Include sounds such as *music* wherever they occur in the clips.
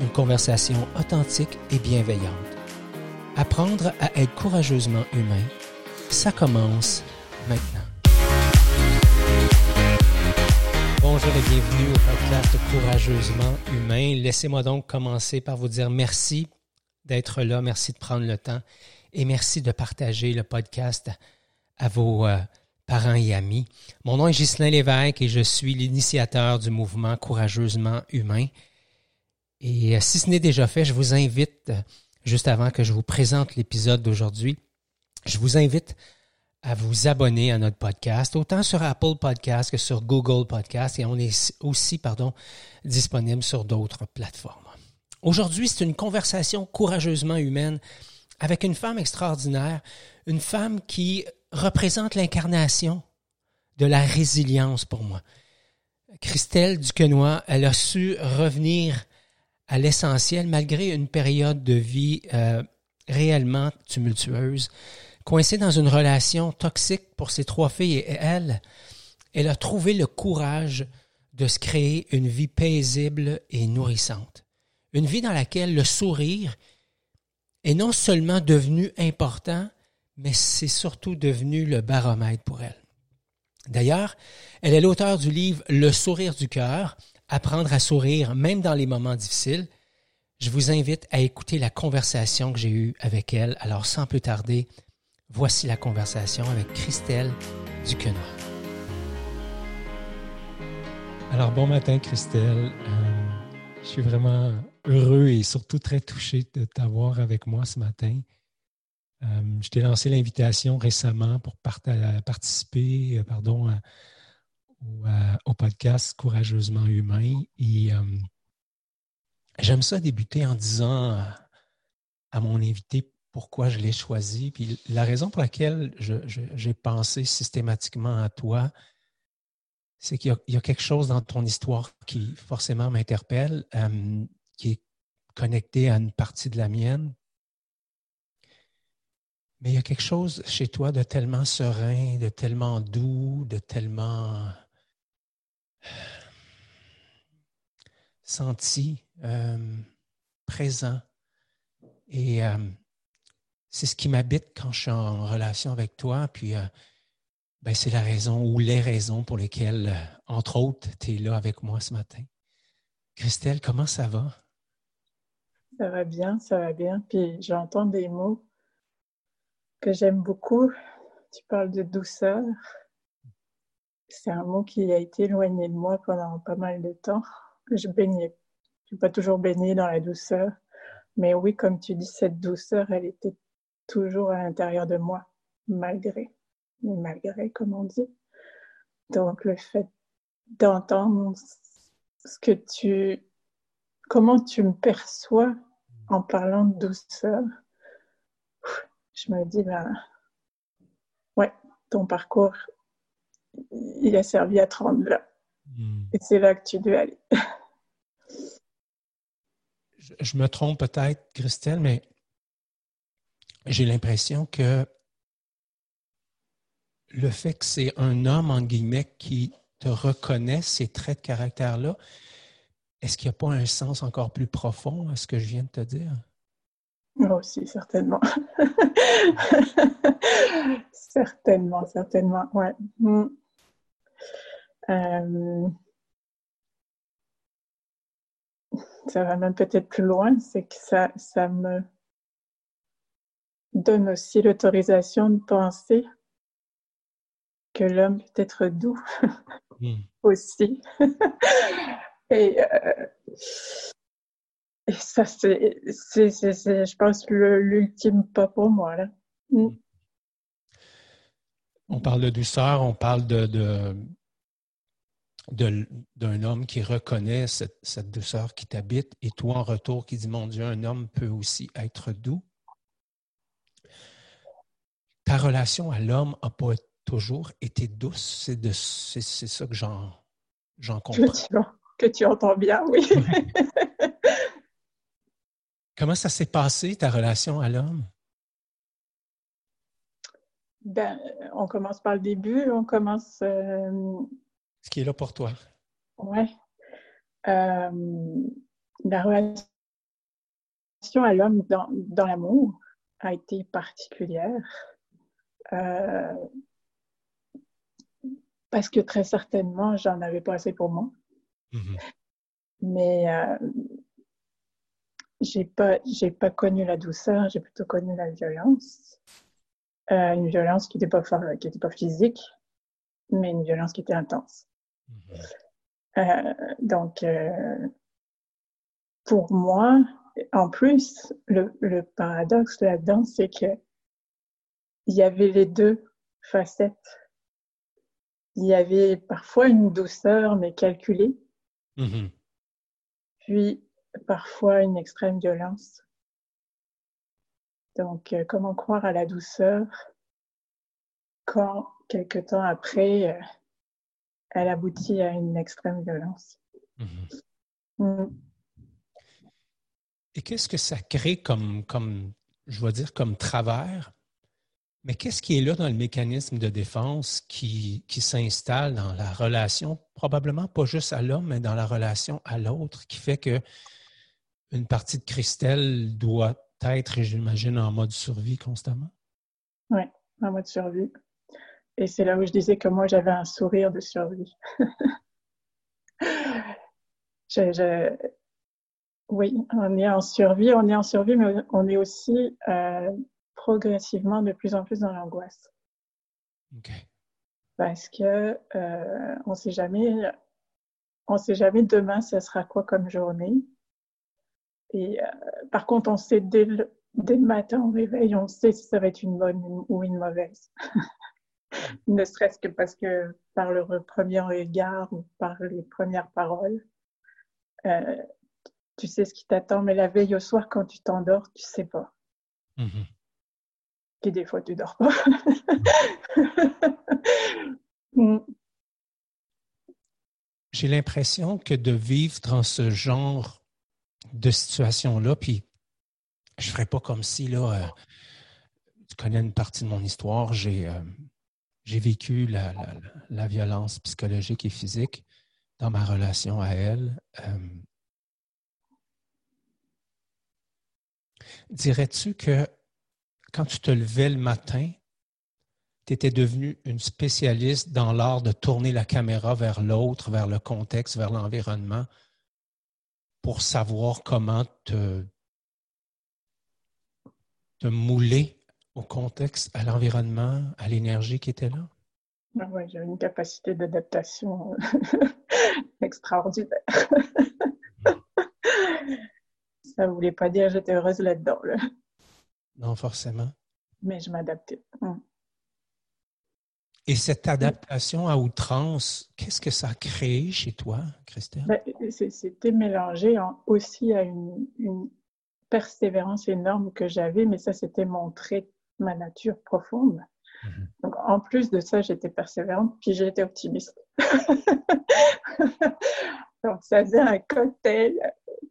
une conversation authentique et bienveillante. Apprendre à être courageusement humain, ça commence maintenant. Bonjour et bienvenue au podcast Courageusement humain. Laissez-moi donc commencer par vous dire merci d'être là, merci de prendre le temps et merci de partager le podcast à vos euh, parents et amis. Mon nom est Ghislain Lévesque et je suis l'initiateur du mouvement Courageusement humain. Et euh, si ce n'est déjà fait, je vous invite, euh, juste avant que je vous présente l'épisode d'aujourd'hui, je vous invite à vous abonner à notre podcast, autant sur Apple Podcast que sur Google Podcast, et on est aussi, pardon, disponible sur d'autres plateformes. Aujourd'hui, c'est une conversation courageusement humaine avec une femme extraordinaire, une femme qui représente l'incarnation de la résilience pour moi. Christelle Duquesnoy, elle a su revenir à l'essentiel malgré une période de vie euh, réellement tumultueuse. Coincée dans une relation toxique pour ses trois filles et elle, elle a trouvé le courage de se créer une vie paisible et nourrissante. Une vie dans laquelle le sourire est non seulement devenu important, mais c'est surtout devenu le baromètre pour elle. D'ailleurs, elle est l'auteur du livre Le sourire du cœur, apprendre à sourire même dans les moments difficiles. Je vous invite à écouter la conversation que j'ai eue avec elle. Alors sans plus tarder, voici la conversation avec Christelle Duquenois. Alors bon matin Christelle, euh, je suis vraiment heureux et surtout très touché de t'avoir avec moi ce matin. Euh, je t'ai lancé l'invitation récemment pour participer euh, pardon, au, podcast Courageusement Humain. Et euh, j'aime ça débuter en disant à mon invité pourquoi je l'ai choisi. Puis la raison pour laquelle j'ai pensé systématiquement à toi, c'est qu'il y, a quelque chose dans ton histoire qui forcément m'interpelle, qui est connecté à une partie de la mienne. Mais il y a quelque chose chez toi de tellement serein, de tellement doux, de tellement senti, euh, présent. Et euh, c'est ce qui m'habite quand je suis en relation avec toi. Puis, euh, ben, c'est la raison ou les raisons pour lesquelles, entre autres, tu es là avec moi ce matin. Christelle, comment ça va? Ça va bien, ça va bien. Puis j'entends des mots que j'aime beaucoup. Tu parles de douceur. C'est un mot qui a été éloigné de moi pendant pas mal de temps. Je baignais. Je n'ai pas toujours baigné dans la douceur. Mais oui, comme tu dis, cette douceur, elle était toujours à l'intérieur de moi, malgré. malgré, comme on dit. Donc, le fait d'entendre ce que tu, comment tu me perçois en parlant de douceur, je me dis, ben, ouais, ton parcours, il a servi à te rendre là. Hmm. Et c'est là que tu dois aller. je, me trompe peut-être, Christelle, mais j'ai l'impression que le fait que c'est un homme, en guillemets, qui te reconnaît ces traits de caractère-là, est-ce qu'il n'y a pas un sens encore plus profond à ce que je viens de te dire? Moi aussi, certainement. *laughs* certainement, certainement, ouais. Euh, ça va même peut-être plus loin, c'est que ça, ça me donne aussi l'autorisation de penser que l'homme peut être doux *laughs* mm. aussi. *laughs* Et euh, et ça, c'est, je pense, l'ultime pas pour moi. Là. Mm. On parle de douceur, on parle de, d'un homme qui reconnaît cette, cette douceur qui t'habite et toi en retour qui dis, mon Dieu, un homme peut aussi être doux. Ta relation à l'homme n'a pas toujours été douce. C'est ça que j'en comprends. Que tu, entends bien, oui. *laughs* Comment ça s'est passé, ta relation à l'homme? Ben, on commence par le début, on commence. Euh, Ce qui est là pour toi. Oui. Euh, la relation à l'homme dans, dans l'amour a été particulière. Euh, parce que très certainement, j'en avais pas assez pour moi. Mm-hmm. Mais euh, j'ai pas, j'ai pas connu la douceur, j'ai plutôt connu la violence. Euh, une violence qui n'était pas, qui était pas physique, mais une violence qui était intense. Mm-hmm. Euh, donc, euh, pour moi, en plus, le, le paradoxe là-dedans, c'est que il y avait les deux facettes. Il y avait parfois une douceur, mais calculée. Mm-hmm. Puis, parfois, une extrême violence. Donc, euh, comment croire à la douceur quand, quelque temps après, elle aboutit à une extrême violence? Mm-hmm. Mm. Et qu'est-ce que ça crée comme, comme, je vais dire, comme travers? Mais qu'est-ce qui est là dans le mécanisme de défense qui, qui s'installe dans la relation, probablement pas juste à l'homme, mais dans la relation à l'autre, qui fait que une partie de Christelle doit être, j'imagine, en mode survie constamment? Oui, en mode survie. Et c'est là où je disais que moi, j'avais un sourire de survie. *laughs* Oui, on est en survie, on est en survie, mais on est aussi euh, progressivement de plus en plus dans l'angoisse. Parce que euh, on sait jamais, on sait jamais demain ce sera quoi comme journée. Et euh, par contre, on sait dès le, dès le matin au réveil, on sait si ça va être une bonne ou une mauvaise. *laughs* *laughs* ne serait-ce que parce que par le premier regard ou par les premières paroles, euh, tu sais ce qui t'attend, mais la veille au soir, quand tu t'endors, tu sais pas. Mm-hmm des fois tu dors pas. *laughs* Mm. J'ai l'impression que de vivre dans ce genre de situation-là, puis je ferais pas comme si, là, euh, tu connais une partie de mon histoire, j'ai euh, vécu la, la, violence psychologique et physique dans ma relation à elle. Euh, dirais-tu que quand tu te levais le matin, tu étais devenu une spécialiste dans l'art de tourner la caméra vers l'autre, vers le contexte, vers l'environnement, pour savoir comment te, te mouler au contexte, à l'environnement, à l'énergie qui était là? Ah oui, j'ai une capacité d'adaptation *laughs* extraordinaire. *laughs* Ça ne voulait pas dire que j'étais heureuse là-dedans. Là. Non, forcément. Mais je m'adaptais. Hum. Et cette adaptation à outrance, qu'est-ce que ça a créé chez toi, Christelle? Ben, c'était mélangé aussi à une, persévérance énorme que j'avais, mais ça, c'était montré ma nature profonde. Mhm. Donc, en plus de ça, j'étais persévérante, puis j'étais optimiste. *laughs* Donc, ça faisait un cocktail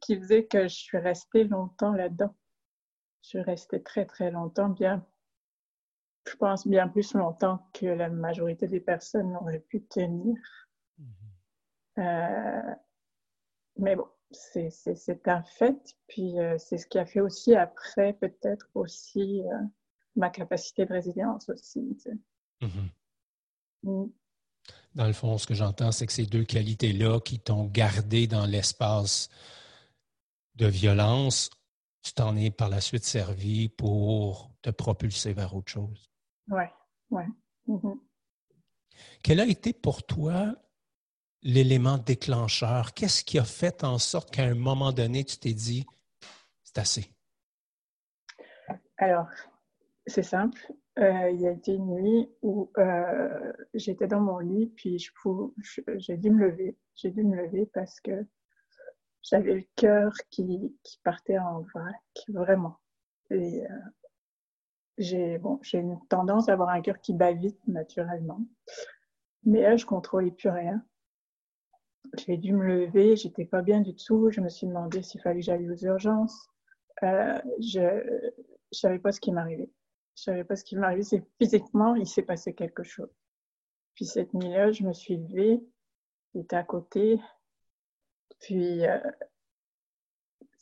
qui faisait que je suis restée longtemps là-dedans je suis restée très, très longtemps, bien, je pense bien plus longtemps que la majorité des personnes n'auraient pu tenir. Mm-hmm. Euh, mais bon, c'est un fait. Puis euh, c'est ce qui a fait aussi après, peut-être aussi, euh, ma capacité de résilience aussi. Mm-hmm. Mm. Dans le fond, ce que j'entends, c'est que ces deux qualités-là qui t'ont gardé dans l'espace de violence tu t'en es par la suite servi pour te propulser vers autre chose. Oui, oui. Mm-hmm. Quel a été pour toi l'élément déclencheur? Qu'est-ce qui a fait en sorte qu'à un moment donné, tu t'es dit, c'est assez? Alors, c'est simple. euh, il y a été une nuit où euh, j'étais dans mon lit, puis j'ai dû me lever. J'ai dû me lever parce que j'avais le cœur qui, qui, partait en vrac, vraiment. Et euh, j'ai bon, une tendance à avoir un cœur qui bat vite naturellement. Mais là, je contrôlais plus rien. J'ai dû me lever, j'étais pas bien du tout. Je me suis demandé s'il fallait que j'aille aux urgences. Euh, je ne savais pas ce qui m'arrivait. Je savais pas ce qui m'arrivait. C'est physiquement, il s'est passé quelque chose. Puis cette nuit-là, je me suis levée, il était à côté. Puis euh,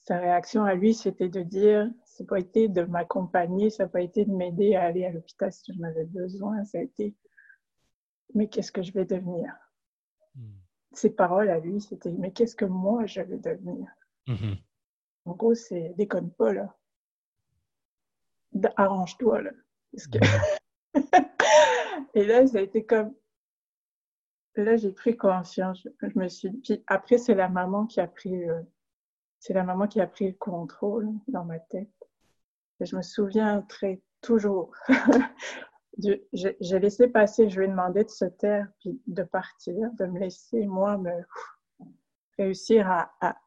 sa réaction à lui, c'était de dire, ça n'a pas été de m'accompagner, ça n'a pas été de m'aider à aller à l'hôpital si j'en avais besoin, ça a été, mais qu'est-ce que je vais devenir? Hmm. Ses paroles à lui, c'était, mais qu'est-ce que moi je vais devenir? Mm-hmm. En gros, c'est déconne pas, là. Arrange-toi, là. Que... *laughs* Et là, ça a été comme. Là, j'ai pris conscience. Je me suis. Puis après, c'est la maman qui a pris. C'est la maman qui a pris le contrôle dans ma tête. Et je me souviens très toujours. *laughs* j'ai laissé passer, je lui ai demandé de se taire puis de partir, de me laisser, moi, me réussir à,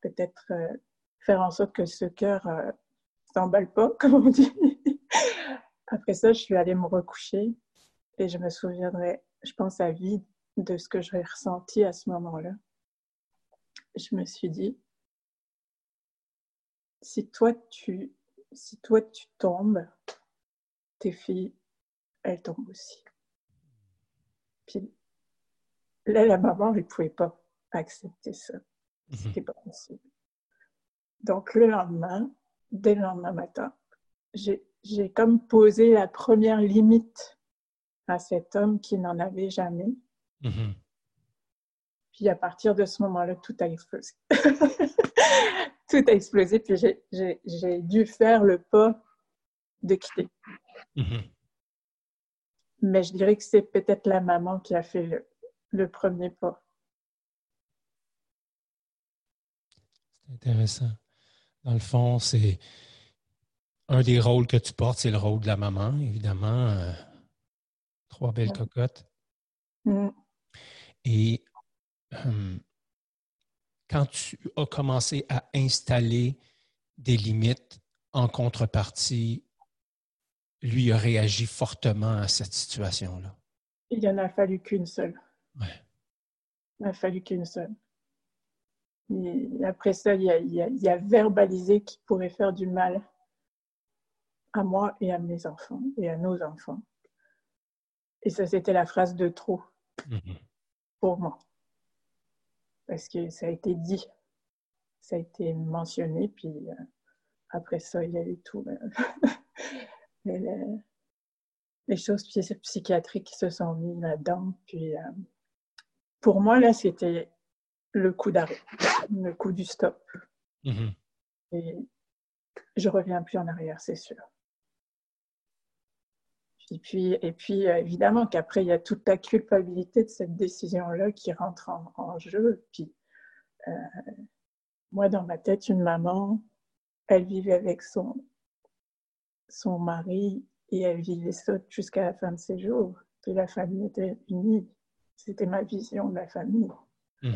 peut-être euh, faire en sorte que ce cœur euh, s'emballe pas, comme on dit. *laughs* Après ça, je suis allée me recoucher et je me souviendrai, je pense à vie, de ce que j'ai ressenti à ce moment-là. Je me suis dit, si toi tu, si toi tu tombes, tes filles, elles tombent aussi. Puis là, la maman, elle ne pouvait pas accepter ça. Mhm. C'était pas possible. Donc le lendemain, dès le lendemain matin, j'ai comme posé la première limite à cet homme qui n'en avait jamais. Mhm. Puis à partir de ce moment-là, tout a explosé. *laughs* tout a explosé, puis j'ai dû faire le pas de quitter. Mhm. Mais je dirais que c'est peut-être la maman qui a fait le, le premier pas. C'est intéressant. Dans le fond, c'est un des rôles que tu portes, c'est le rôle de la maman, évidemment. Euh, trois belles cocottes. Mm. Et euh, quand tu as commencé à installer des limites en contrepartie, lui a réagi fortement à cette situation-là. Il n'y en a fallu qu'une seule. Ouais. Il n'a fallu qu'une seule après ça, il y, a, il, a, verbalisé qu'il pourrait faire du mal à moi et à mes enfants et à nos enfants. Et ça, c'était la phrase de trop mm-hmm. pour moi. Parce que ça a été dit, ça a été mentionné, puis euh, après ça, il y a eu tout. *laughs* les, les, choses psychiatriques qui se sont mises là-dedans. Puis euh, pour moi, là, c'était le coup d'arrêt, le coup du stop. Mhm. Et je reviens plus en arrière, c'est sûr. Et puis, et puis évidemment qu'après, il y a toute la culpabilité de cette décision-là qui rentre en, jeu. Puis, euh, moi, dans ma tête, une maman, elle vivait avec son, son mari et elle vivait ça jusqu'à la fin de ses jours. Et la famille était unie. C'était ma vision de la famille. Mhm.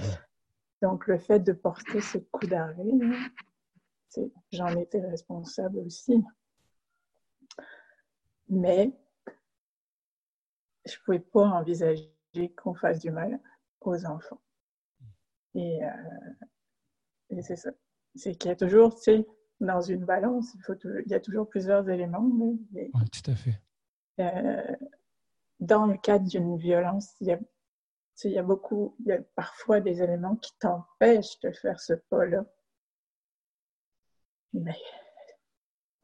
Donc, le fait de porter ce coup d'arrêt, j'en étais responsable aussi. Mais je ne pouvais pas envisager qu'on fasse du mal aux enfants. Et, euh, c'est ça. C'est qu'il y a toujours, tu sais, dans une balance, il, faut il y a toujours plusieurs éléments. oui, tout à fait. Euh, dans le cadre d'une violence, il y a il y a beaucoup, il y a parfois des éléments qui t'empêchent de faire ce pas-là. Mais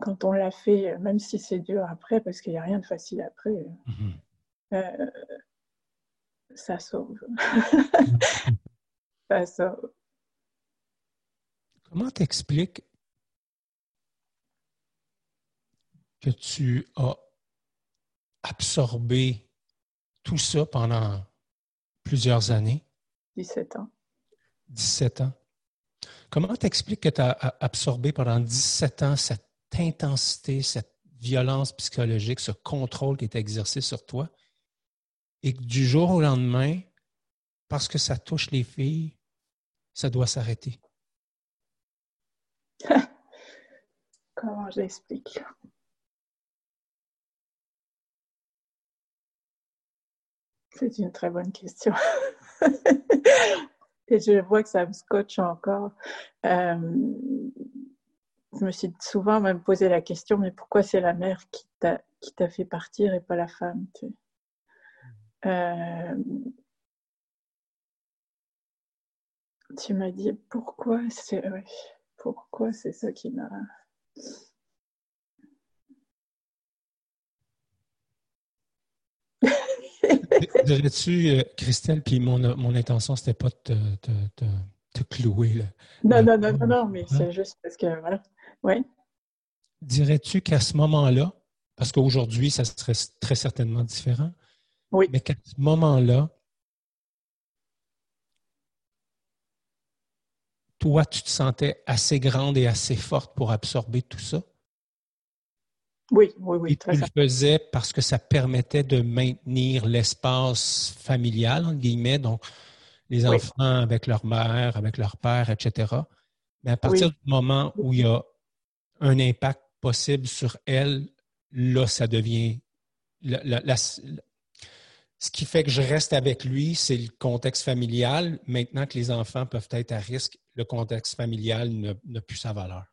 quand on l'a fait, même si c'est dur après, parce qu'il n'y a rien de facile après, mm-hmm. euh, ça sauve. *laughs* ça sauve. Comment t'expliques que tu as absorbé tout ça pendant plusieurs années? 17 ans. 17 ans. Comment t'expliques que tu as absorbé pendant 17 ans cette intensité, cette violence psychologique, ce contrôle qui est exercé sur toi, et que du jour au lendemain, parce que ça touche les filles, ça doit s'arrêter? *laughs* Comment j'explique C'est une très bonne question. *laughs* Et je vois que ça me scotche encore. Euh, je me suis souvent même posé la question, mais pourquoi c'est la mère qui t'a, fait partir et pas la femme tu, euh, tu m'as dit pourquoi c'est pourquoi c'est ça qui m'a Dirais-tu, euh, Christelle, puis mon, mon intention, c'était pas de te, clouer. Là. Non, non, non, non, non, mais c'est juste parce que, voilà. Oui. Dirais-tu qu'à ce moment-là, parce qu'aujourd'hui, ça serait très certainement différent, oui. mais qu'à ce moment-là, toi, tu te sentais assez grande et assez forte pour absorber tout ça? Oui, oui, oui. Et tu le faisais parce que ça permettait de maintenir l'espace familial, entre guillemets, donc les enfants avec leur mère, avec leur père, etc. Mais à partir du moment où il y a un impact possible sur elle, là, ça devient. ce qui fait que je reste avec lui, c'est le contexte familial. Maintenant que les enfants peuvent être à risque, le contexte familial n'a plus sa valeur.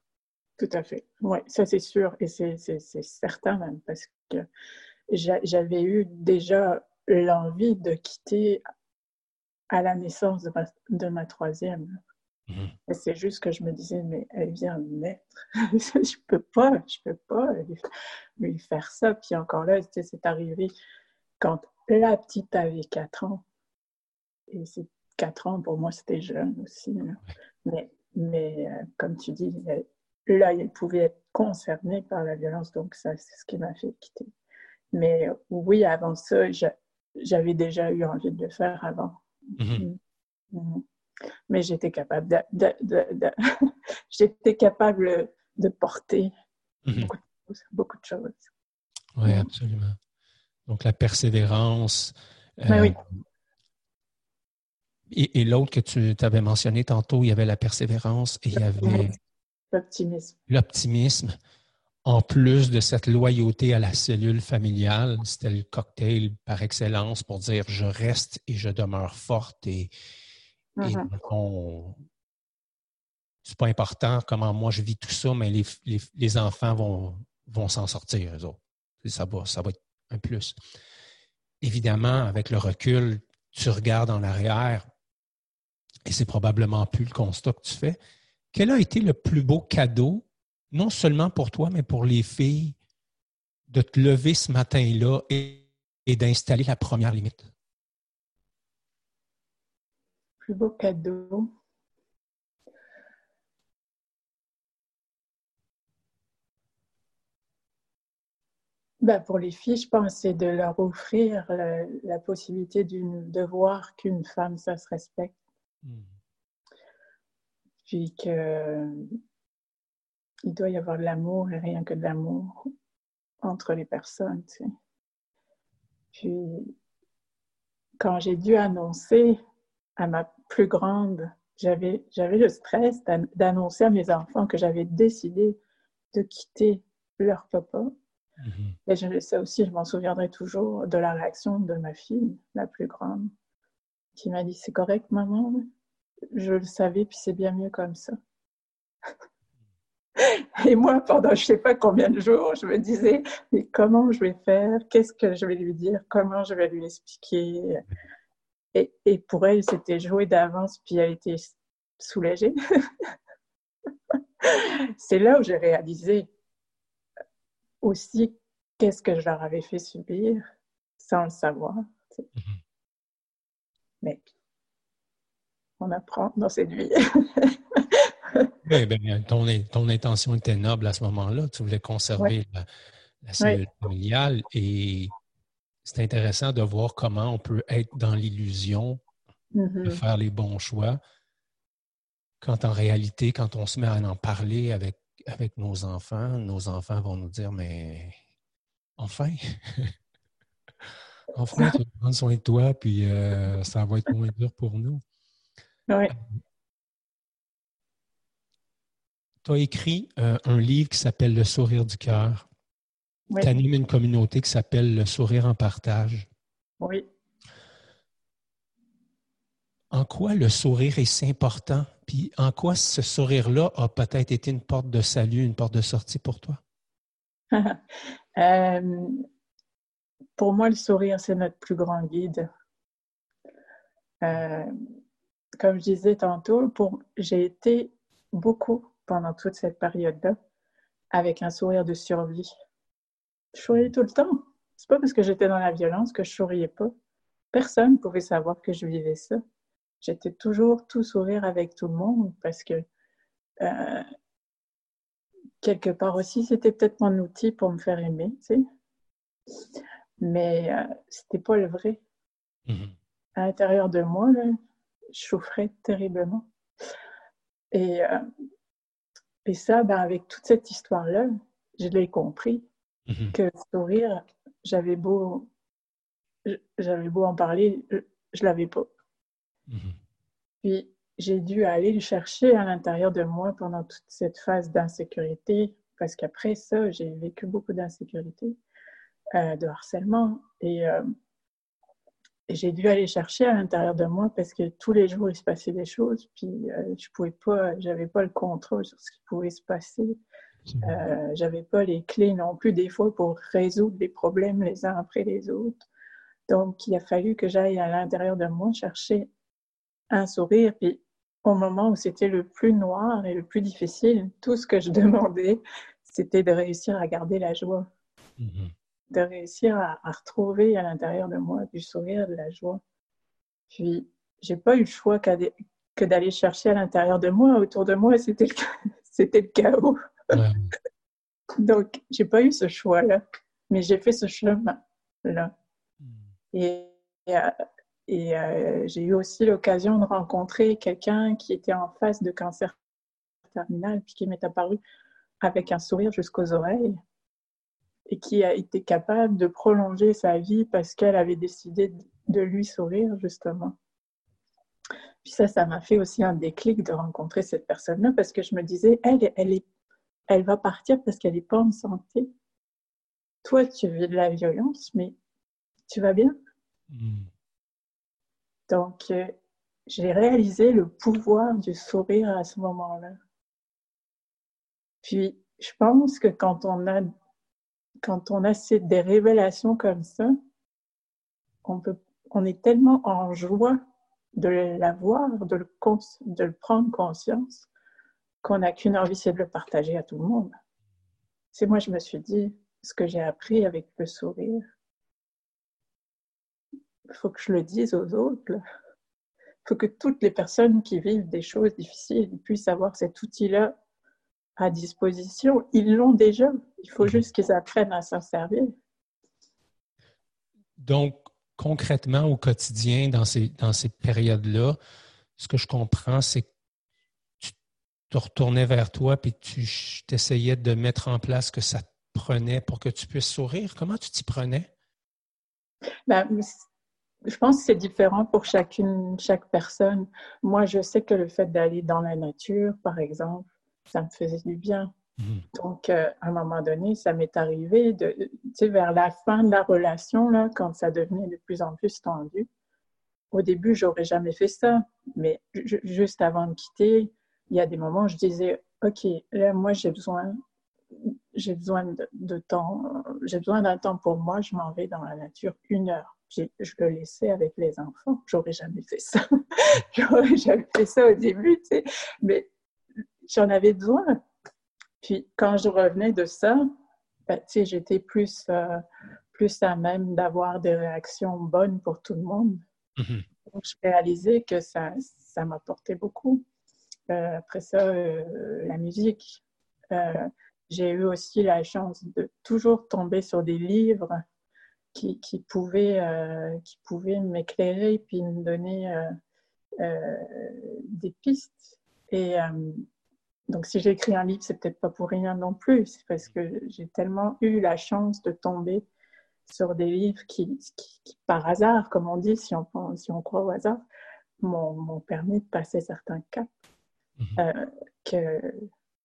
Tout à fait. Oui, ça c'est sûr et c'est certain même parce que j'avais eu déjà l'envie de quitter à la naissance de ma, de ma troisième. Mmh. C'est juste que je me disais, mais elle vient de naître. *laughs* je peux pas, je peux pas lui, faire ça. Puis encore là, c'est arrivé quand la petite avait 4 ans. Et c'est 4 ans, pour moi, c'était jeune aussi. Mais, mais euh, comme tu dis, là, il pouvait être concerné par la violence, donc ça, c'est ce qui m'a fait quitter. Mais oui, avant ça, j'avais déjà eu envie de le faire avant. Mais j'étais capable de, *laughs* j'étais capable de porter mm-hmm. beaucoup, de choses. Oui, absolument. Donc la persévérance. Ben oui. Euh, et, et l'autre que tu avais mentionné tantôt, il y avait la persévérance et il y avait L'optimisme. L'optimisme. En plus de cette loyauté à la cellule familiale, c'était le cocktail par excellence pour dire je reste et je demeure forte et, mm-hmm. c'est pas important comment moi je vis tout ça, mais les, enfants vont, vont s'en sortir, eux autres. Ça va, ça va être un plus. Évidemment, avec le recul, tu regardes en arrière et c'est probablement plus le constat que tu fais, quel a été le plus beau cadeau, non seulement pour toi, mais pour les filles, de te lever ce matin-là et, d'installer la première limite? Plus beau cadeau. Ben pour les filles, je pense c'est de leur offrir la, possibilité de voir qu'une femme, ça se respecte. Hmm puis qu'il doit y avoir de l'amour et rien que de l'amour entre les personnes. Puis, quand j'ai dû annoncer à ma plus grande, j'avais, j'avais le stress d'annoncer à mes enfants que j'avais décidé de quitter leur papa. Mm-hmm. Et je, ça aussi, je m'en souviendrai toujours de la réaction de ma fille, la plus grande, qui m'a dit C'est correct, maman je le savais, puis c'est bien mieux comme ça. *laughs* Et moi, pendant je ne sais pas combien de jours, je me disais, mais comment je vais faire? Qu'est-ce que je vais lui dire? Comment je vais lui expliquer? Et, et, pour elle, c'était joué d'avance, puis elle était soulagée. *laughs* C'est là où j'ai réalisé aussi qu'est-ce que je leur avais fait subir sans le savoir. Mm-hmm. Mais on apprend dans cette vie. *laughs* oui, bien, ton, ton, intention était noble à ce moment-là. Tu voulais conserver la, cellule familiale et c'est intéressant de voir comment on peut être dans l'illusion de mm-hmm. faire les bons choix quand en réalité, quand on se met à en parler avec, avec nos enfants, nos enfants vont nous dire, mais enfin, *laughs* enfin, tu vas prendre soin de toi, puis euh, ça va être moins dur pour nous. Oui. Tu as écrit euh, un livre qui s'appelle Le sourire du cœur. Tu animes une communauté qui s'appelle Le sourire en partage. Oui. En quoi le sourire est si important? Puis en quoi ce sourire-là a peut-être été une porte de salut, une porte de sortie pour toi? *laughs* Euh, pour moi, le sourire, c'est notre plus grand guide. Euh, comme je disais tantôt, j'ai été beaucoup pendant toute cette période-là avec un sourire de survie. Je souriais tout le temps. C'est pas parce que j'étais dans la violence que je souriais pas. Personne ne pouvait savoir que je vivais ça. J'étais toujours tout sourire avec tout le monde parce que euh, quelque part aussi, c'était peut-être mon outil pour me faire aimer, tu sais. Mais euh, c'était pas le vrai. Mm-hmm. À l'intérieur de moi, là, souffrais terriblement. Et, euh, et ça, ben, avec toute cette histoire-là, je l'ai compris. Mm-hmm. Que sourire, j'avais beau, j'avais beau en parler, je, je l'avais pas. Mm-hmm. Puis j'ai dû aller le chercher à l'intérieur de moi pendant toute cette phase d'insécurité, parce qu'après ça, j'ai vécu beaucoup d'insécurité, euh, de harcèlement, et, euh, et j'ai dû aller chercher à l'intérieur de moi parce que tous les jours il se passait des choses, puis euh, je pouvais pas, j'avais pas le contrôle sur ce qui pouvait se passer. Euh, j'avais pas les clés non plus des fois pour résoudre des problèmes les uns après les autres. Donc, il a fallu que j'aille à l'intérieur de moi chercher un sourire. Puis, au moment où c'était le plus noir et le plus difficile, tout ce que je *laughs* demandais, c'était de réussir à garder la joie. Mm-hmm. De réussir à, retrouver à l'intérieur de moi du sourire, de la joie. Puis, j'ai pas eu le choix que d'aller chercher à l'intérieur de moi. Autour de moi, c'était le, *laughs* c'était le chaos. Donc, j'ai pas eu ce choix-là, mais j'ai fait ce chemin-là. Hmm. Et, et, euh, j'ai eu aussi l'occasion de rencontrer quelqu'un qui était en face de cancer terminal, puis qui m'est apparu avec un sourire jusqu'aux oreilles et qui a été capable de prolonger sa vie parce qu'elle avait décidé de lui sourire, justement. Puis ça, ça m'a fait aussi un déclic de rencontrer cette personne-là parce que je me disais, elle, elle est elle va partir parce qu'elle n'est pas en santé. Toi, tu vis de la violence, mais tu vas bien. Hmm. Donc, euh, j'ai réalisé le pouvoir du sourire à ce moment-là. Puis, je pense que quand on a, quand on a des révélations comme ça, on, peut, on est tellement en joie de l'avoir, de le, de le prendre conscience, qu'on n'a qu'une envie, c'est de le partager à tout le monde. C'est moi, je me suis dit, ce que j'ai appris avec le sourire, il faut que je le dise aux autres. Il faut que toutes les personnes qui vivent des choses difficiles puissent avoir cet outil-là à disposition. Ils l'ont déjà. Il faut juste qu'ils apprennent à s'en servir. Donc, concrètement, au quotidien, dans ces, dans ces périodes-là, ce que je comprends, c'est que te retournais vers toi puis tu t'essayais de mettre en place ce que ça te prenait pour que tu puisses sourire? Comment tu t'y prenais? Ben, je pense que c'est différent pour chacune, chaque personne. Moi, je sais que le fait d'aller dans la nature, par exemple, ça me faisait du bien. Mhm. Donc, euh, à un moment donné, ça m'est arrivé de, vers la fin de la relation, là, quand ça devenait de plus en plus tendu. Au début, j'aurais jamais fait ça, mais juste avant de quitter, il y a des moments où je disais, OK, là, moi, j'ai besoin, j'ai besoin de, temps, j'ai besoin d'un temps pour moi, je m'en vais dans la nature une heure. Je le laissais avec les enfants. J'aurais jamais fait ça. *laughs* J'aurais jamais fait ça au début. Mais j'en avais besoin. Puis quand je revenais de ça, ben, j'étais plus, euh, plus à même d'avoir des réactions bonnes pour tout le monde. Mm-hmm. Donc, je réalisais que ça, ça m'apportait beaucoup. Euh, après ça, euh, la musique. J'ai eu aussi la chance de toujours tomber sur des livres qui, qui pouvaient, qui pouvaient m'éclairer puis me donner des pistes. Et donc, si j'écris un livre, c'est peut-être pas pour rien non plus. C'est parce que j'ai tellement eu la chance de tomber sur des livres qui, par hasard, comme on dit, si on, si on croit au hasard, m'ont permis de passer certains caps. Mhm. Euh, que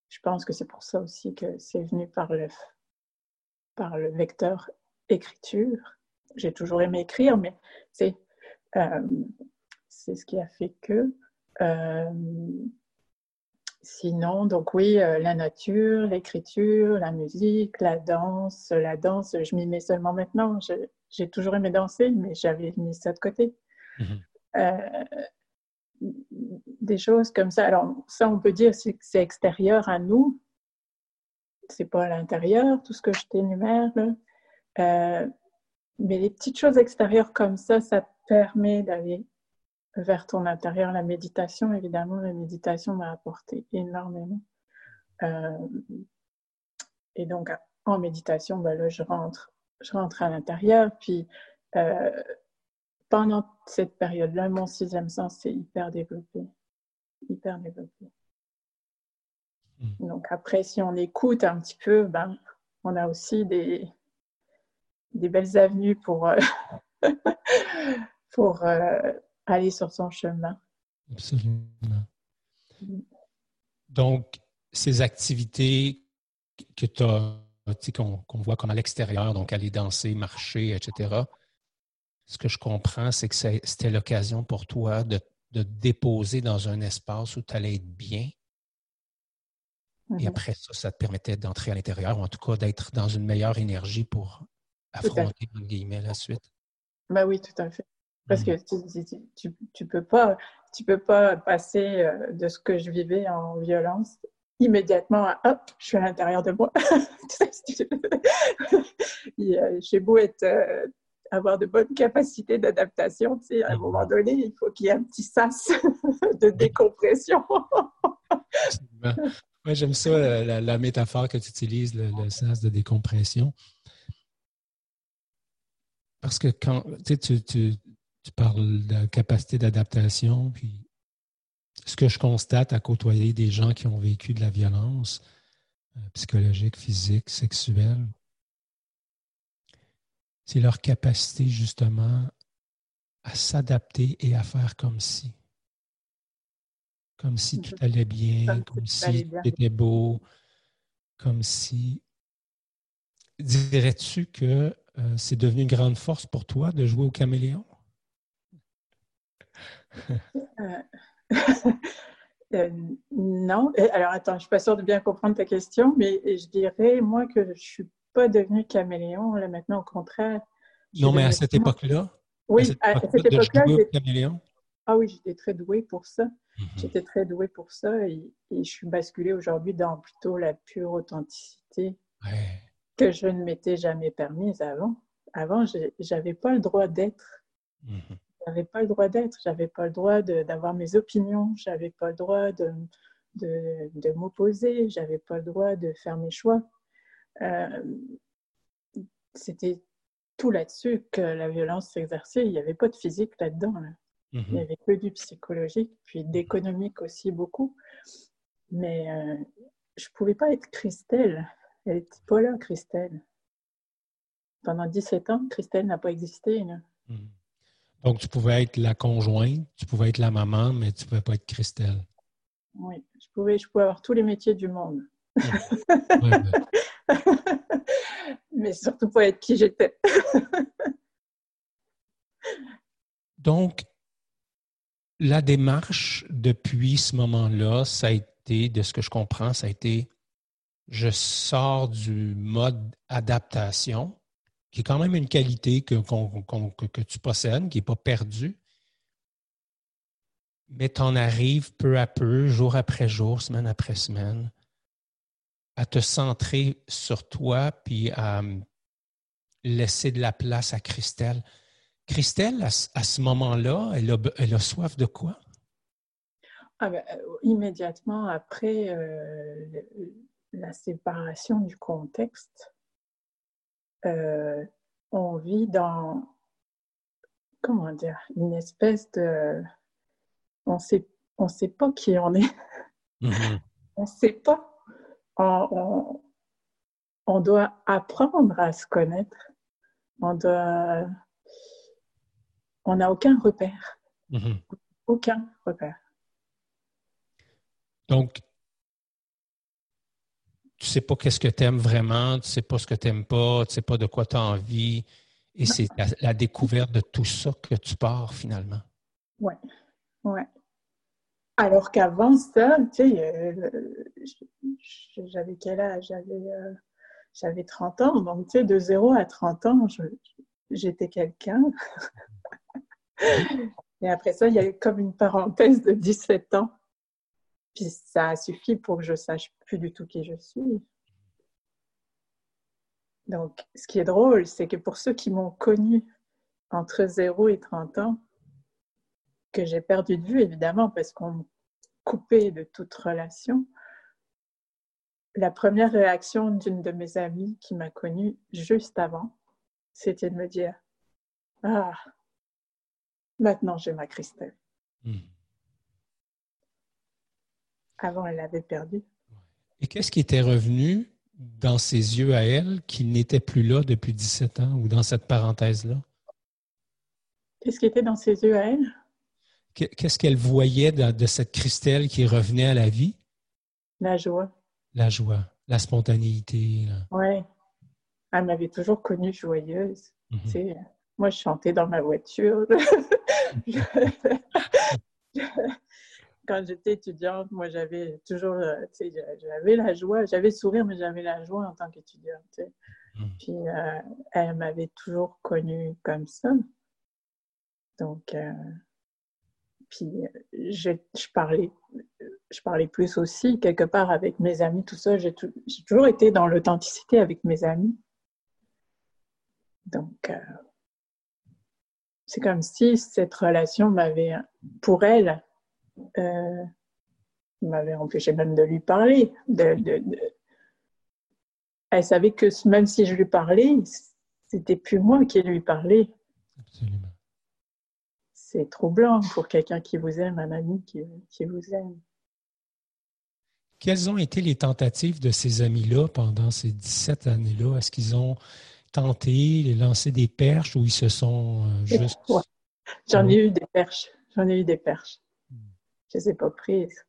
je pense que c'est pour ça aussi que c'est venu par le, par le vecteur écriture. J'ai toujours aimé écrire, mais c'est euh, ce qui a fait que. Euh, Sinon, donc oui, euh, la nature, l'écriture, la musique, la danse. La danse, je m'y mets seulement maintenant. J'ai toujours aimé danser, mais j'avais mis ça de côté. Mhm. Euh, des choses comme ça. Alors, ça, on peut dire que c'est extérieur à nous. C'est pas à l'intérieur, tout ce que je t'énumère. Euh, mais les petites choses extérieures comme ça, ça permet d'aller vers ton intérieur. La méditation, évidemment, la méditation m'a apporté énormément. Euh, et donc, en méditation, ben là, je rentre, je rentre à l'intérieur. Puis, euh, pendant cette période-là, mon sixième sens s'est hyper développé. Hyper développé. Hmm. Donc, après, si on écoute un petit peu, ben, on a aussi des, des belles avenues pour, euh, *laughs* pour aller sur son chemin. Absolument. Donc, ces activités que tu as, qu'on voit comme à l'extérieur, donc aller danser, marcher, etc., ce que je comprends, c'est que c'était l'occasion pour toi de, de déposer dans un espace où tu allais être bien. Et mhm. après ça, ça te permettait d'entrer à l'intérieur, ou en tout cas d'être dans une meilleure énergie pour affronter, guillemets, la suite. Ben oui, tout à fait. Parce que mm. tu, tu, peux pas, tu peux pas passer euh, de ce que je vivais en violence immédiatement à hop, je suis à l'intérieur de moi. *laughs* J'ai beau être, euh, avoir de bonnes capacités d'adaptation, tu sais, à un mm. moment donné, il faut qu'il y ait un petit sas *laughs* de décompression. J'aime ça, la, métaphore que tu utilises, le, le, sas de décompression. Parce que quand tu, tu, tu parles de capacité d'adaptation, puis ce que je constate à côtoyer des gens qui ont vécu de la violence euh, psychologique, physique, sexuelle, c'est leur capacité justement à s'adapter et à faire comme si. Comme si tout allait bien, comme, si tout était beau, comme si... Dirais-tu que euh, c'est devenu une grande force pour toi de jouer au caméléon? Euh, *laughs* euh, non. Alors, attends, je ne suis pas sûre de bien comprendre ta question, mais je dirais, moi, que je ne suis pas devenue caméléon, là, maintenant, au contraire. Non, mais à cette époque-là? Oui, à cette époque-là, ah oui, j'étais très douée pour ça. Mhm. J'étais très douée pour ça et, je suis basculée aujourd'hui dans plutôt la pure authenticité que je ne m'étais jamais permise avant. Avant, je n'avais pas le droit d'être. Mhm j'avais pas le droit d'être, j'avais pas le droit d'avoir mes opinions, j'avais pas le droit de, de, de m'opposer, j'avais pas le droit de faire mes choix. Euh, c'était tout là-dessus que la violence s'exerçait. Il n'y avait pas de physique là-dedans. Il n'y avait que du psychologique, puis d'économique aussi beaucoup. Mais euh, je ne pouvais pas être Christelle. Elle n'était pas là, Christelle. Pendant 17 ans, Christelle n'a pas existé. Mhm. Donc, tu pouvais être la conjointe, tu pouvais être la maman, mais tu ne pouvais pas être Christelle. Oui, je pouvais, je pouvais avoir tous les métiers du monde. *laughs* mais surtout pas être qui j'étais. *laughs* Donc, la démarche depuis ce moment-là, ça a été, de ce que je comprends, ça a été je sors du mode adaptation qui est quand même une qualité que, tu possèdes, qui n'est pas perdue. Mais tu en arrives peu à peu, jour après jour, semaine après semaine, à te centrer sur toi, puis à hum, laisser de la place à Christelle. Christelle, à, ce moment-là, elle a, elle a, soif de quoi? Ah ben, euh, immédiatement après euh, la séparation du contexte, euh, on vit dans, comment dire, une espèce de... On sait, on sait pas qui on est. Mm-hmm. *laughs* On ne sait pas. On, on, doit apprendre à se connaître. On doit. On n'a aucun repère. Mm-hmm. Aucun repère. Donc, tu sais pas qu'est-ce que tu aimes vraiment, tu sais pas ce que tu n'aimes pas, tu sais pas de quoi tu as envie. Et c'est la, découverte de tout ça que tu pars finalement. Oui, oui. Alors qu'avant ça, tu sais, euh, j'avais quel âge? J'avais, euh, j'avais 30 ans. Donc, tu sais, de 0 à 30 ans, j'étais quelqu'un. *laughs* Et après ça, il y a eu comme une parenthèse de 17 ans puis ça a suffi pour que je sache plus du tout qui je suis. Donc, ce qui est drôle, c'est que pour ceux qui m'ont connu entre 0 et 30 ans, que j'ai perdu de vue évidemment parce qu'on me coupait de toute relation, la première réaction d'une de mes amies qui m'a connue juste avant, c'était de me dire Ah, maintenant j'ai ma Christelle. Hmm. Avant, elle l'avait perdu. Et qu'est-ce qui était revenu dans ses yeux à elle qui n'était plus là depuis 17 ans ou dans cette parenthèse-là? Qu'est-ce qui était dans ses yeux à elle? Qu'est-ce qu'elle voyait de, cette Christelle qui revenait à la vie? La joie. La joie, la spontanéité. Oui. Elle m'avait toujours connue joyeuse. Mhm. moi, je chantais dans ma voiture. *laughs* *laughs* *laughs* quand j'étais étudiante, moi, j'avais toujours, euh, tu sais, j'avais la joie, j'avais le sourire, mais j'avais la joie en tant qu'étudiante, tu sais. Mmh. Puis, euh, elle m'avait toujours connue comme ça. Donc, euh, puis, je, je, parlais, je parlais plus aussi, quelque part, avec mes amis, tout ça. J'ai toujours été dans l'authenticité avec mes amis. Donc, c'est comme si cette relation m'avait, pour elle, euh, m'avait empêché même de lui parler. De, Elle savait que même si je lui parlais, c'était plus moi qui lui parlais. Absolument. C'est troublant pour quelqu'un qui vous aime, un ami qui, qui vous aime. Quelles ont été les tentatives de ces amis-là pendant ces 17 années-là? Est-ce qu'ils ont tenté, les lancer des perches ou ils se sont euh, juste. J'en ai eu des perches. J'en ai eu des perches je ne les ai pas prises.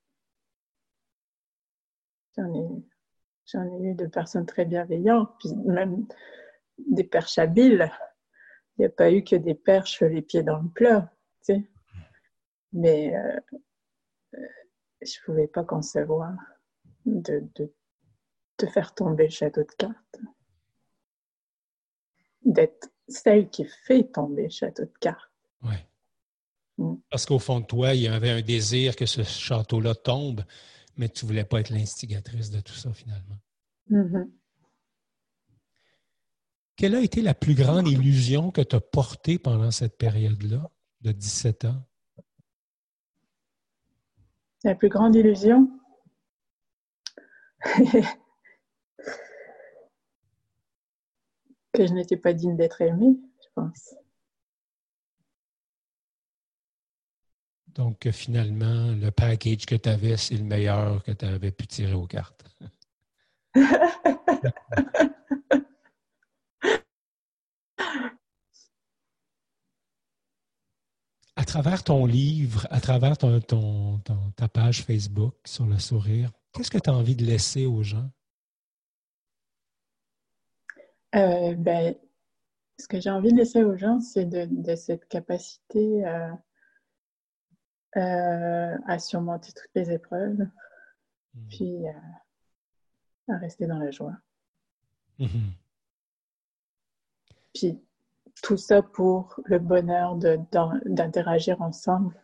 J'en ai, eu de personnes très bienveillantes, puis même des perches habiles. Il n'y a pas eu que des perches les pieds dans le plat, tu sais. Mais euh, je ne pouvais pas concevoir de, de, faire tomber le château de cartes. D'être celle qui fait tomber le château de cartes. Parce qu'au fond de toi, il y avait un désir que ce château-là tombe, mais tu ne voulais pas être l'instigatrice de tout ça finalement. Mm-hmm. Quelle a été la plus grande illusion que tu as portée pendant cette période-là, de 17 ans? La plus grande illusion? *laughs* que je n'étais pas digne d'être aimée, je pense. Donc, finalement, le package que tu avais, c'est le meilleur que tu avais pu tirer aux cartes. *laughs* à travers ton livre, à travers ton, ta page Facebook sur le sourire, qu'est-ce que tu as envie de laisser aux gens? Euh, ben, ce que j'ai envie de laisser aux gens, c'est de, cette capacité à euh, à surmonter toutes les épreuves, mmh. puis euh, à rester dans la joie. Mmh. Puis tout ça pour le bonheur d'interagir ensemble.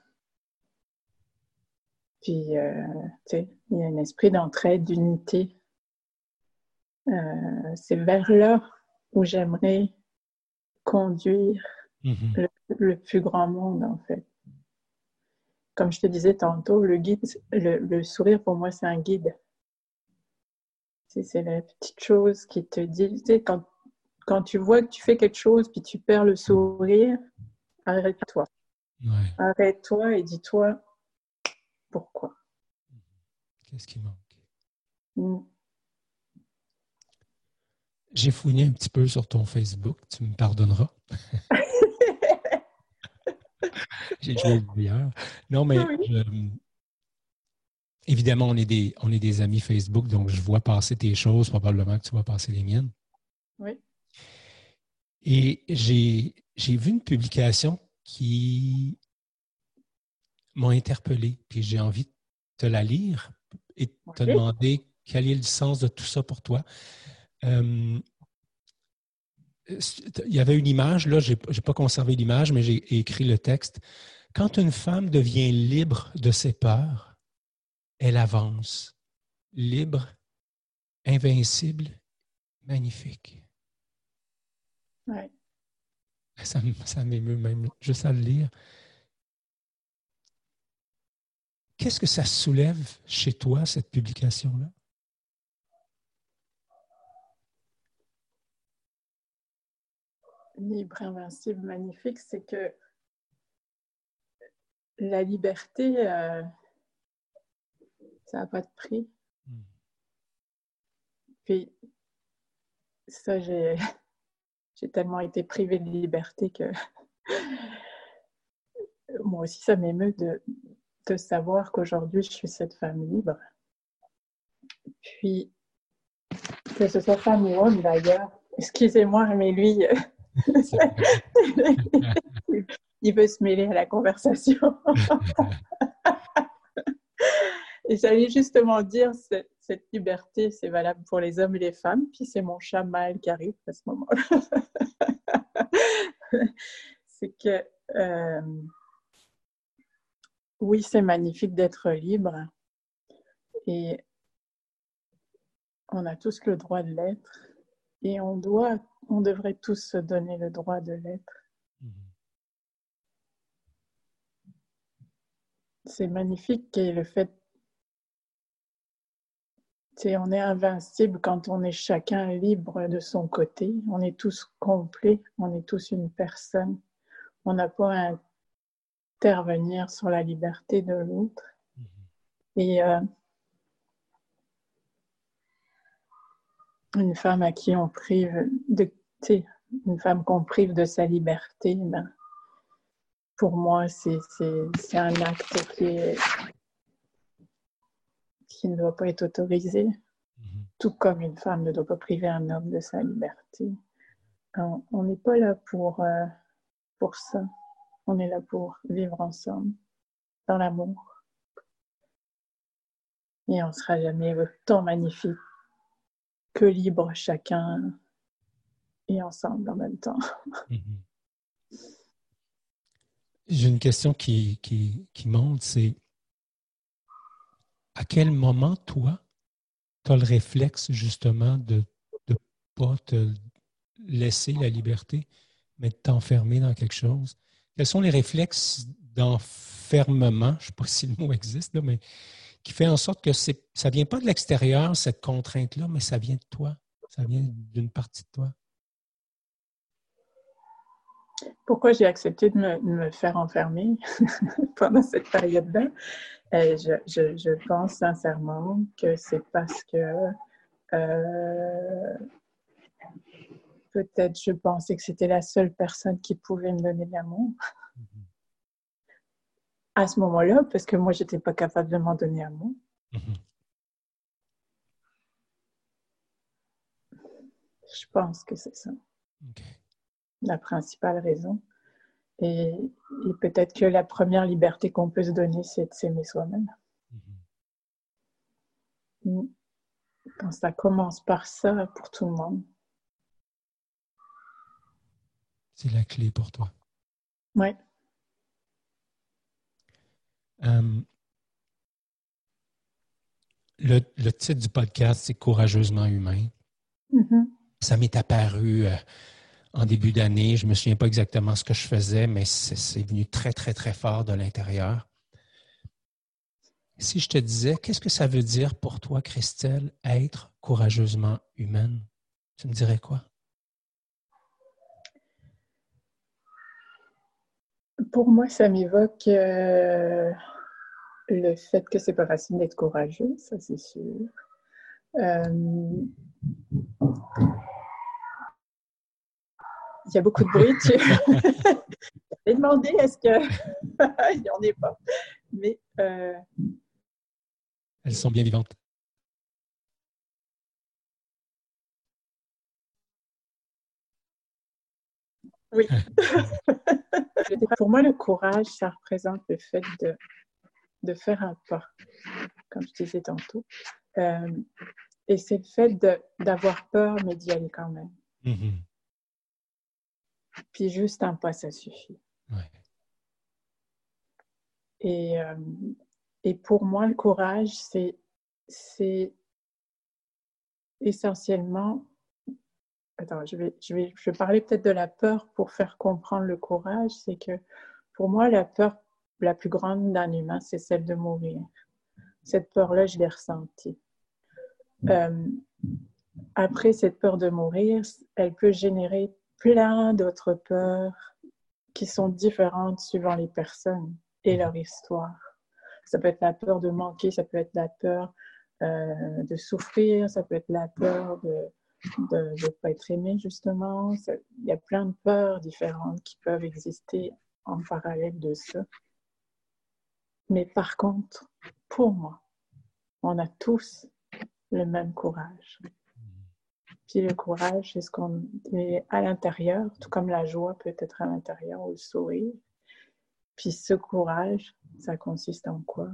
Puis, euh, tu sais, il y a un esprit d'entraide, d'unité. C'est vers là où j'aimerais conduire mmh. le, plus grand monde, en fait comme je te disais tantôt, le guide, le, sourire pour moi, c'est un guide. C'est la petite chose qui te dit, tu sais, quand, quand tu vois que tu fais quelque chose puis tu perds le sourire, arrête-toi. Arrête-toi et dis-toi pourquoi? Qu'est-ce qui manque? Mm. J'ai fouiné un petit peu sur ton Facebook, tu me pardonneras. *laughs* *laughs* J'ai joué le Non, mais évidemment, on est, des, on est des amis Facebook, donc je vois passer tes choses, probablement que tu vois passer les miennes. Oui. Et j'ai vu une publication qui m'a interpellé, puis j'ai envie de te la lire et te demander quel est le sens de tout ça pour toi. Euh, il y avait une image, là, je n'ai pas conservé l'image, mais j'ai écrit le texte. Quand une femme devient libre de ses peurs, elle avance. Libre, invincible, magnifique. Ouais. Ça, ça m'émeut même juste à le lire. Qu'est-ce que ça soulève chez toi, cette publication-là? Libre, invincible, magnifique, c'est que la liberté, euh, ça n'a pas de prix. Hmm. Puis, ça, j'ai, *laughs* j'ai tellement été privée de liberté que *laughs* moi aussi, ça m'émeut de, de savoir qu'aujourd'hui, je suis cette femme libre. Puis, que ce soit femme ou homme d'ailleurs, *laughs* excusez-moi, mais lui, *laughs* il veut se mêler à la conversation. *laughs* et j'allais justement dire, cette, cette liberté, c'est valable pour les hommes et les femmes. Puis c'est mon chat Maël qui arrive à ce moment-là. *laughs* c'est que, euh, oui, c'est magnifique d'être libre. Et on a tous le droit de l'être. Et on doit, on devrait tous se donner le droit de l'être. C'est magnifique et le fait, c'est on est invincible quand on est chacun libre de son côté. On est tous complets, on est tous une personne. On n'a pas à intervenir sur la liberté de l'autre. Mm-hmm. Et euh, une femme à qui on prive de, une femme qu'on prive de sa liberté, ben, pour moi, c'est un acte qui, qui ne doit pas être autorisé, mm-hmm. tout comme une femme ne doit pas priver un homme de sa liberté. On n'est pas là pour, euh, pour ça. On est là pour vivre ensemble, dans l'amour. Et on ne sera jamais autant magnifique que libre chacun et ensemble en même temps. Mm-hmm. *laughs* J'ai une question qui, qui, qui monte, c'est à quel moment, toi, tu as le réflexe justement de ne pas te laisser la liberté, mais de t'enfermer dans quelque chose? Quels sont les réflexes d'enfermement, je ne sais pas *laughs* si le mot existe, mais qui fait en sorte que ça ne vient pas de l'extérieur, cette contrainte-là, mais ça vient de toi, ça vient d'une partie de toi? Pourquoi j'ai accepté de me, faire enfermer *laughs* pendant cette période-là? Euh, je, pense sincèrement que c'est parce que euh, peut-être je pensais que c'était la seule personne qui pouvait me donner de l'amour. À ce moment-là, parce que moi, je n'étais pas capable de m'en donner à moi. Mm-hmm. Je pense que c'est ça la principale raison. Et, peut-être que la première liberté qu'on peut se donner, c'est de s'aimer soi-même. Mm-hmm. Quand ça commence par ça, pour tout le monde. C'est la clé pour toi. Oui. Euh, le, titre du podcast, c'est Courageusement humain. Mm-hmm. Ça m'est apparu euh, en début d'année. Je ne me souviens pas exactement ce que je faisais, mais c'est venu très, très, très fort de l'intérieur. Si je te disais, qu'est-ce que ça veut dire pour toi, Christelle, être courageusement humaine? Tu me dirais quoi? Pour moi, ça m'évoque euh, le fait que c'est pas facile d'être courageux, ça c'est sûr. Euh, il y a beaucoup de bruit. Tu *laughs* demandé est-ce qu'il *laughs* n'y en ait pas? Mais euh, elles sont bien vivantes. Oui. *laughs* Pour moi, le courage, ça représente le fait de, de faire un pas, comme je disais tantôt. Euh, et c'est le fait d'avoir peur, mais d'y aller quand même. Mm-hmm. Puis juste un pas, ça suffit. Et, euh, et pour moi, le courage, c'est essentiellement Attends, je vais, je vais, je vais parler peut-être de la peur pour faire comprendre le courage. C'est que pour moi, la peur la plus grande d'un humain, c'est celle de mourir. Cette peur-là, je l'ai ressentie. Euh, après, cette peur de mourir, elle peut générer plein d'autres peurs qui sont différentes suivant les personnes et leur histoire. Ça peut être la peur de manquer, ça peut être la peur euh, de souffrir, ça peut être la peur de de ne pas être aimé, justement. Il y a plein de peurs différentes qui peuvent exister en parallèle de ça. Mais par contre, pour moi, on a tous le même courage. Puis le courage, c'est ce qu'on est à l'intérieur, tout comme la joie peut être à l'intérieur ou le sourire. Puis ce courage, ça consiste en quoi?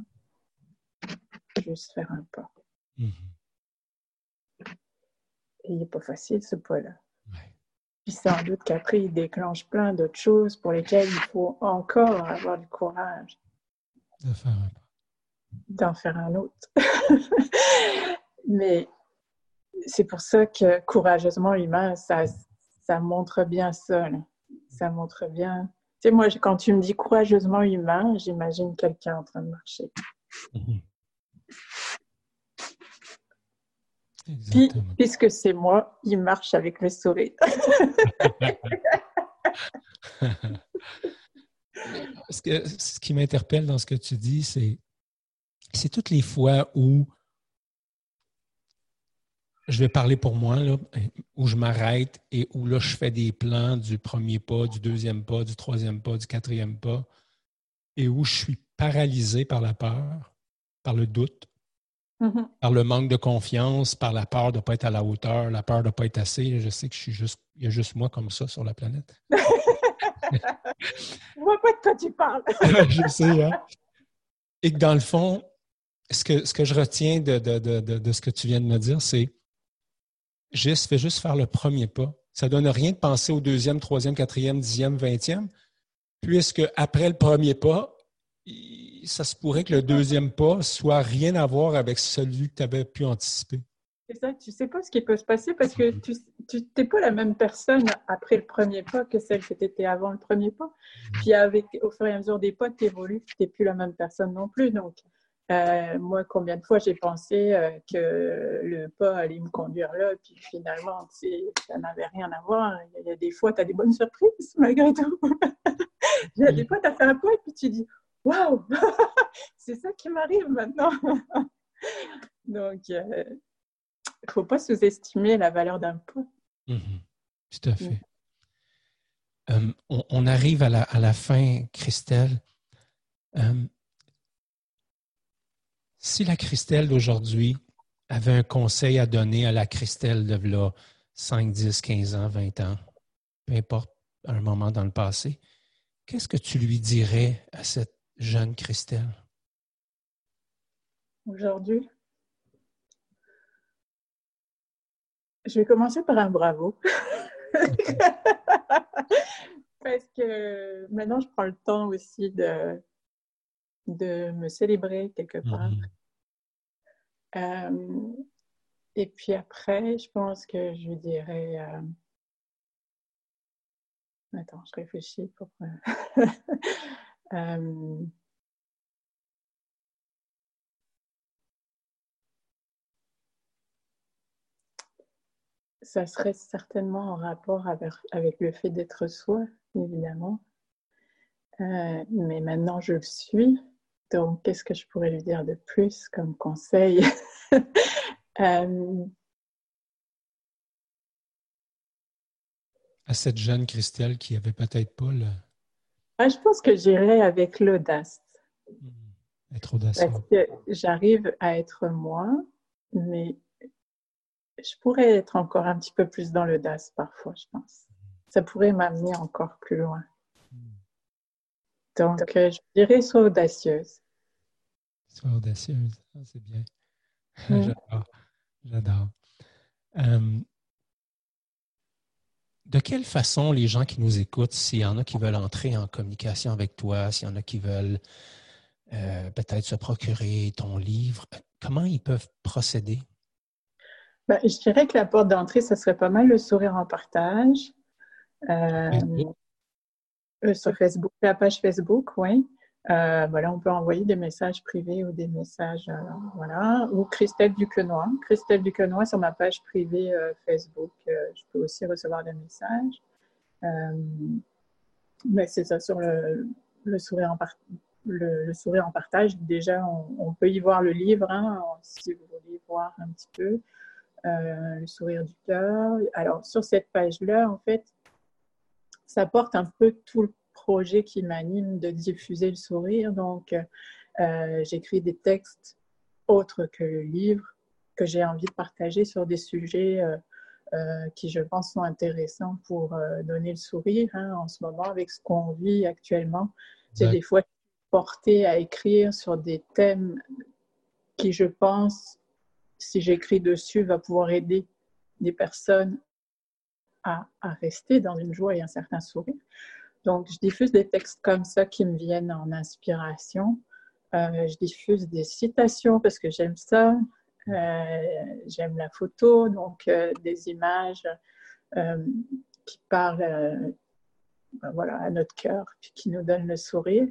Juste faire un pas. Mm-hmm. Et il n'est pas facile, ce pas-là. Puis sans doute qu'après, il déclenche plein d'autres choses pour lesquelles il faut encore avoir du courage. De faire un D'en faire un autre. *laughs* Mais c'est pour ça que courageusement humain, ça, ça montre bien ça. Ça montre bien. Tu sais, moi, quand tu me dis courageusement humain, j'imagine quelqu'un en train de marcher. Puis, puisque c'est moi, il marche avec le sourire. *laughs* ce qui m'interpelle dans ce que tu dis, c'est c'est toutes les fois où je vais parler pour moi, là, où je m'arrête et où là, je fais des plans du premier pas, du deuxième pas, du troisième pas, du quatrième pas, et où je suis paralysé par la peur, par le doute, Mm-hmm. Par le manque de confiance, par la peur de ne pas être à la hauteur, la peur de ne pas être assez. Je sais que je suis juste, il y a juste moi comme ça sur la planète. *laughs* je vois pas de quoi tu parles. *laughs* je sais, hein? Et que dans le fond, ce que, ce que je retiens de, de, ce que tu viens de me dire, c'est juste, fais juste faire le premier pas. Ça ne donne rien de penser au deuxième, troisième, quatrième, dixième, vingtième, puisque après le premier pas, ça se pourrait que le deuxième pas soit rien à voir avec celui que tu avais pu anticiper. C'est ça, tu sais pas ce qui peut se passer parce que tu n'es pas la même personne après le premier pas que celle que tu étais avant le premier pas. Mm-hmm. Puis avec, au fur et à mesure des pas, tu évolues, tu n'es plus la même personne non plus. Donc, euh, moi, combien de fois j'ai pensé euh, que le pas allait me conduire là, puis finalement, ça n'avait rien à voir. Il y a des fois, tu as des bonnes surprises *laughs* malgré tout. Il y a des fois, tu as fait un pas et puis tu dis Waouh *laughs* C'est ça qui m'arrive maintenant. *laughs* Donc, il euh, ne faut pas sous-estimer la valeur d'un point. Mhm. tout à fait. Euh, on, arrive à la, à la fin, Christelle. Si la Christelle d'aujourd'hui avait un conseil à donner à la Christelle de là, 5, 10, 15 ans, 20 ans, peu importe, un moment dans le passé, qu'est-ce que tu lui dirais à cette jeune Christelle? Aujourd'hui, je vais commencer par un bravo. *laughs* Parce que maintenant, je prends le temps aussi de, de me célébrer quelque part. Mhm. Euh, et puis après, je pense que je dirais... Euh, attends, je réfléchis pour... Euh, *laughs* ça serait certainement en rapport avec, le fait d'être soi, évidemment. Mais maintenant, je le suis. Donc, qu'est-ce que je pourrais lui dire de plus comme conseil? *laughs* Euh, à cette jeune Christelle qui avait peut-être pas le. Ah, je pense que j'irai avec l'audace. Hmm. Être audacieux. Parce que j'arrive à être moi, mais je pourrais être encore un petit peu plus dans l'audace parfois, je pense. Ça pourrait m'amener encore plus loin. Hmm. Donc, euh, je dirais sois audacieuse. Sois audacieuse, ah, c'est bien. *laughs* J'adore. J'adore. Euh, de quelle façon les gens qui nous écoutent, s'il y en a qui veulent entrer en communication avec toi, s'il y en a qui veulent euh, peut-être se procurer ton livre, comment ils peuvent procéder? Ben, je dirais que la porte d'entrée, ce serait pas mal le sourire en partage. Euh, euh, sur Facebook, la page Facebook, oui. Euh, voilà, on peut envoyer des messages privés ou des messages, euh, voilà, ou Christelle Duquenois. Christelle Duquenois sur ma page privée euh, Facebook, je peux aussi recevoir des messages. mais c'est ça, sur le, le sourire en le, sourire en partage, déjà, on, peut y voir le livre, hein, si vous voulez voir un petit peu, le sourire du cœur. Alors, sur cette page-là, en fait, ça porte un peu tout le projet qui m'anime de diffuser le sourire. Donc, euh, j'écris des textes autres que le livre que j'ai envie de partager sur des sujets euh, euh, qui, je pense, sont intéressants pour donner le sourire hein, en ce moment avec ce qu'on vit actuellement. J'ai des fois porté à écrire sur des thèmes qui, je pense, si j'écris dessus, va pouvoir aider des personnes à, à, rester dans une joie et un certain sourire. Donc, je diffuse des textes comme ça qui me viennent en inspiration. Euh, je diffuse des citations parce que j'aime ça. Euh, j'aime la photo, donc euh, des images qui parlent ben voilà, à notre cœur, puis qui nous donnent le sourire.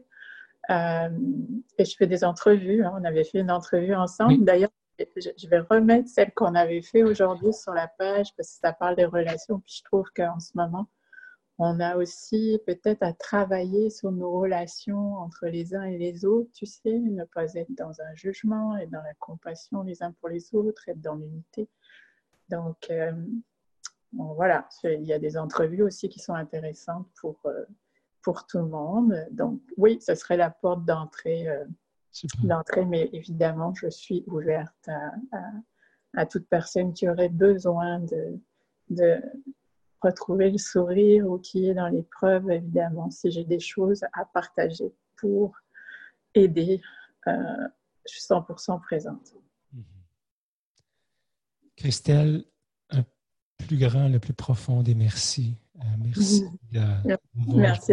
et je fais des entrevues. Hein. On avait fait une entrevue ensemble. D'ailleurs, je vais remettre celle qu'on avait fait aujourd'hui sur la page parce que ça parle des relations. Puis je trouve qu'en ce moment, on a aussi peut-être à travailler sur nos relations entre les uns et les autres, tu sais, ne pas être dans un jugement, être dans la compassion les uns pour les autres, être dans l'unité. Donc, euh, voilà, il y a des entrevues aussi qui sont intéressantes pour, euh, pour tout le monde. Donc, oui, ce serait la porte d'entrée, euh, d'entrée mais évidemment, je suis ouverte à, toute personne qui aurait besoin de, de retrouver le sourire ou qui est dans l'épreuve, évidemment, si j'ai des choses à partager pour aider, euh, je suis 100% présente. Mm-hmm. Christelle, un plus grand, le plus profond des merci. Euh, merci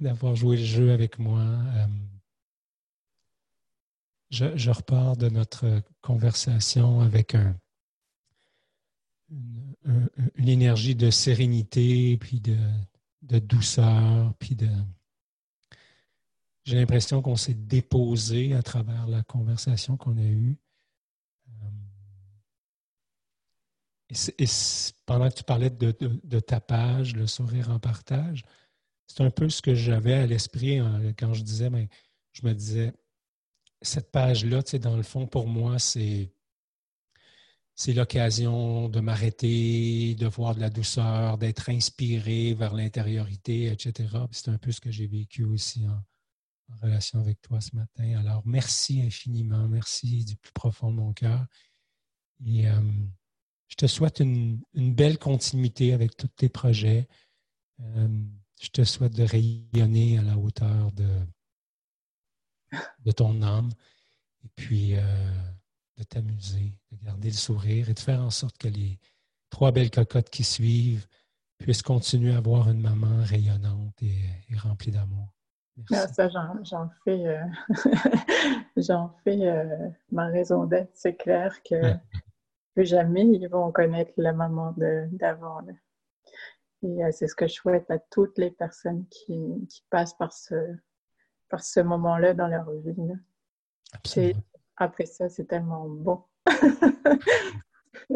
d'avoir joué, le jeu avec moi. Euh, je, je repars de notre conversation avec un, une, énergie de sérénité, puis de, douceur, puis de... J'ai l'impression qu'on s'est déposé à travers la conversation qu'on a eue. Euh, pendant que tu parlais de, de, ta page, le sourire en partage, c'est un peu ce que j'avais à l'esprit quand je disais, mais ben, je me disais, cette page-là, tu sais, dans le fond, pour moi, c'est c'est l'occasion de m'arrêter, de voir de la douceur, d'être inspiré vers l'intériorité, etc. C'est un peu ce que j'ai vécu aussi en, relation avec toi ce matin. Alors, merci infiniment, merci du plus profond de mon cœur. Et euh, je te souhaite une, belle continuité avec tous tes projets. Euh, je te souhaite de rayonner à la hauteur de, ton âme. Et puis, euh, de t'amuser, de garder le sourire et de faire en sorte que les trois belles cocottes qui suivent puissent continuer à avoir une maman rayonnante et, remplie d'amour. Ah, ça, j'en fais, euh, *laughs* j'en fais euh, ma raison d'être. C'est clair que *laughs* plus jamais ils vont connaître la maman d'avant. Et euh, c'est ce que je souhaite à toutes les personnes qui, qui passent par ce, par ce moment-là dans leur vie. C'est après ça, c'est tellement bon. *laughs*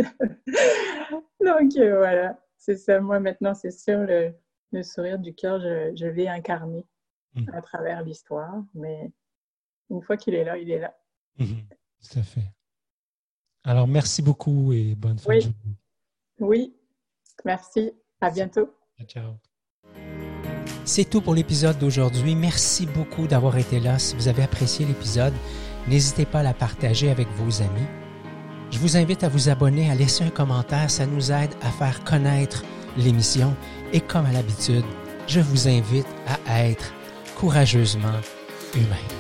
Donc euh, voilà, c'est ça. Moi maintenant, c'est sûr, le, sourire du cœur, je, vais incarner mm. à travers l'histoire. Mais une fois qu'il est là, il est là. Mm-hmm. Tout à fait. Alors, merci beaucoup et bonne fin oui. Oui, merci. À bientôt. Ciao. C'est tout pour l'épisode d'aujourd'hui. Merci beaucoup d'avoir été là. Si vous avez apprécié l'épisode, n'hésitez pas à la partager avec vos amis. Je vous invite à vous abonner, à laisser un commentaire. Ça nous aide à faire connaître l'émission. Et comme à l'habitude, je vous invite à être courageusement humain.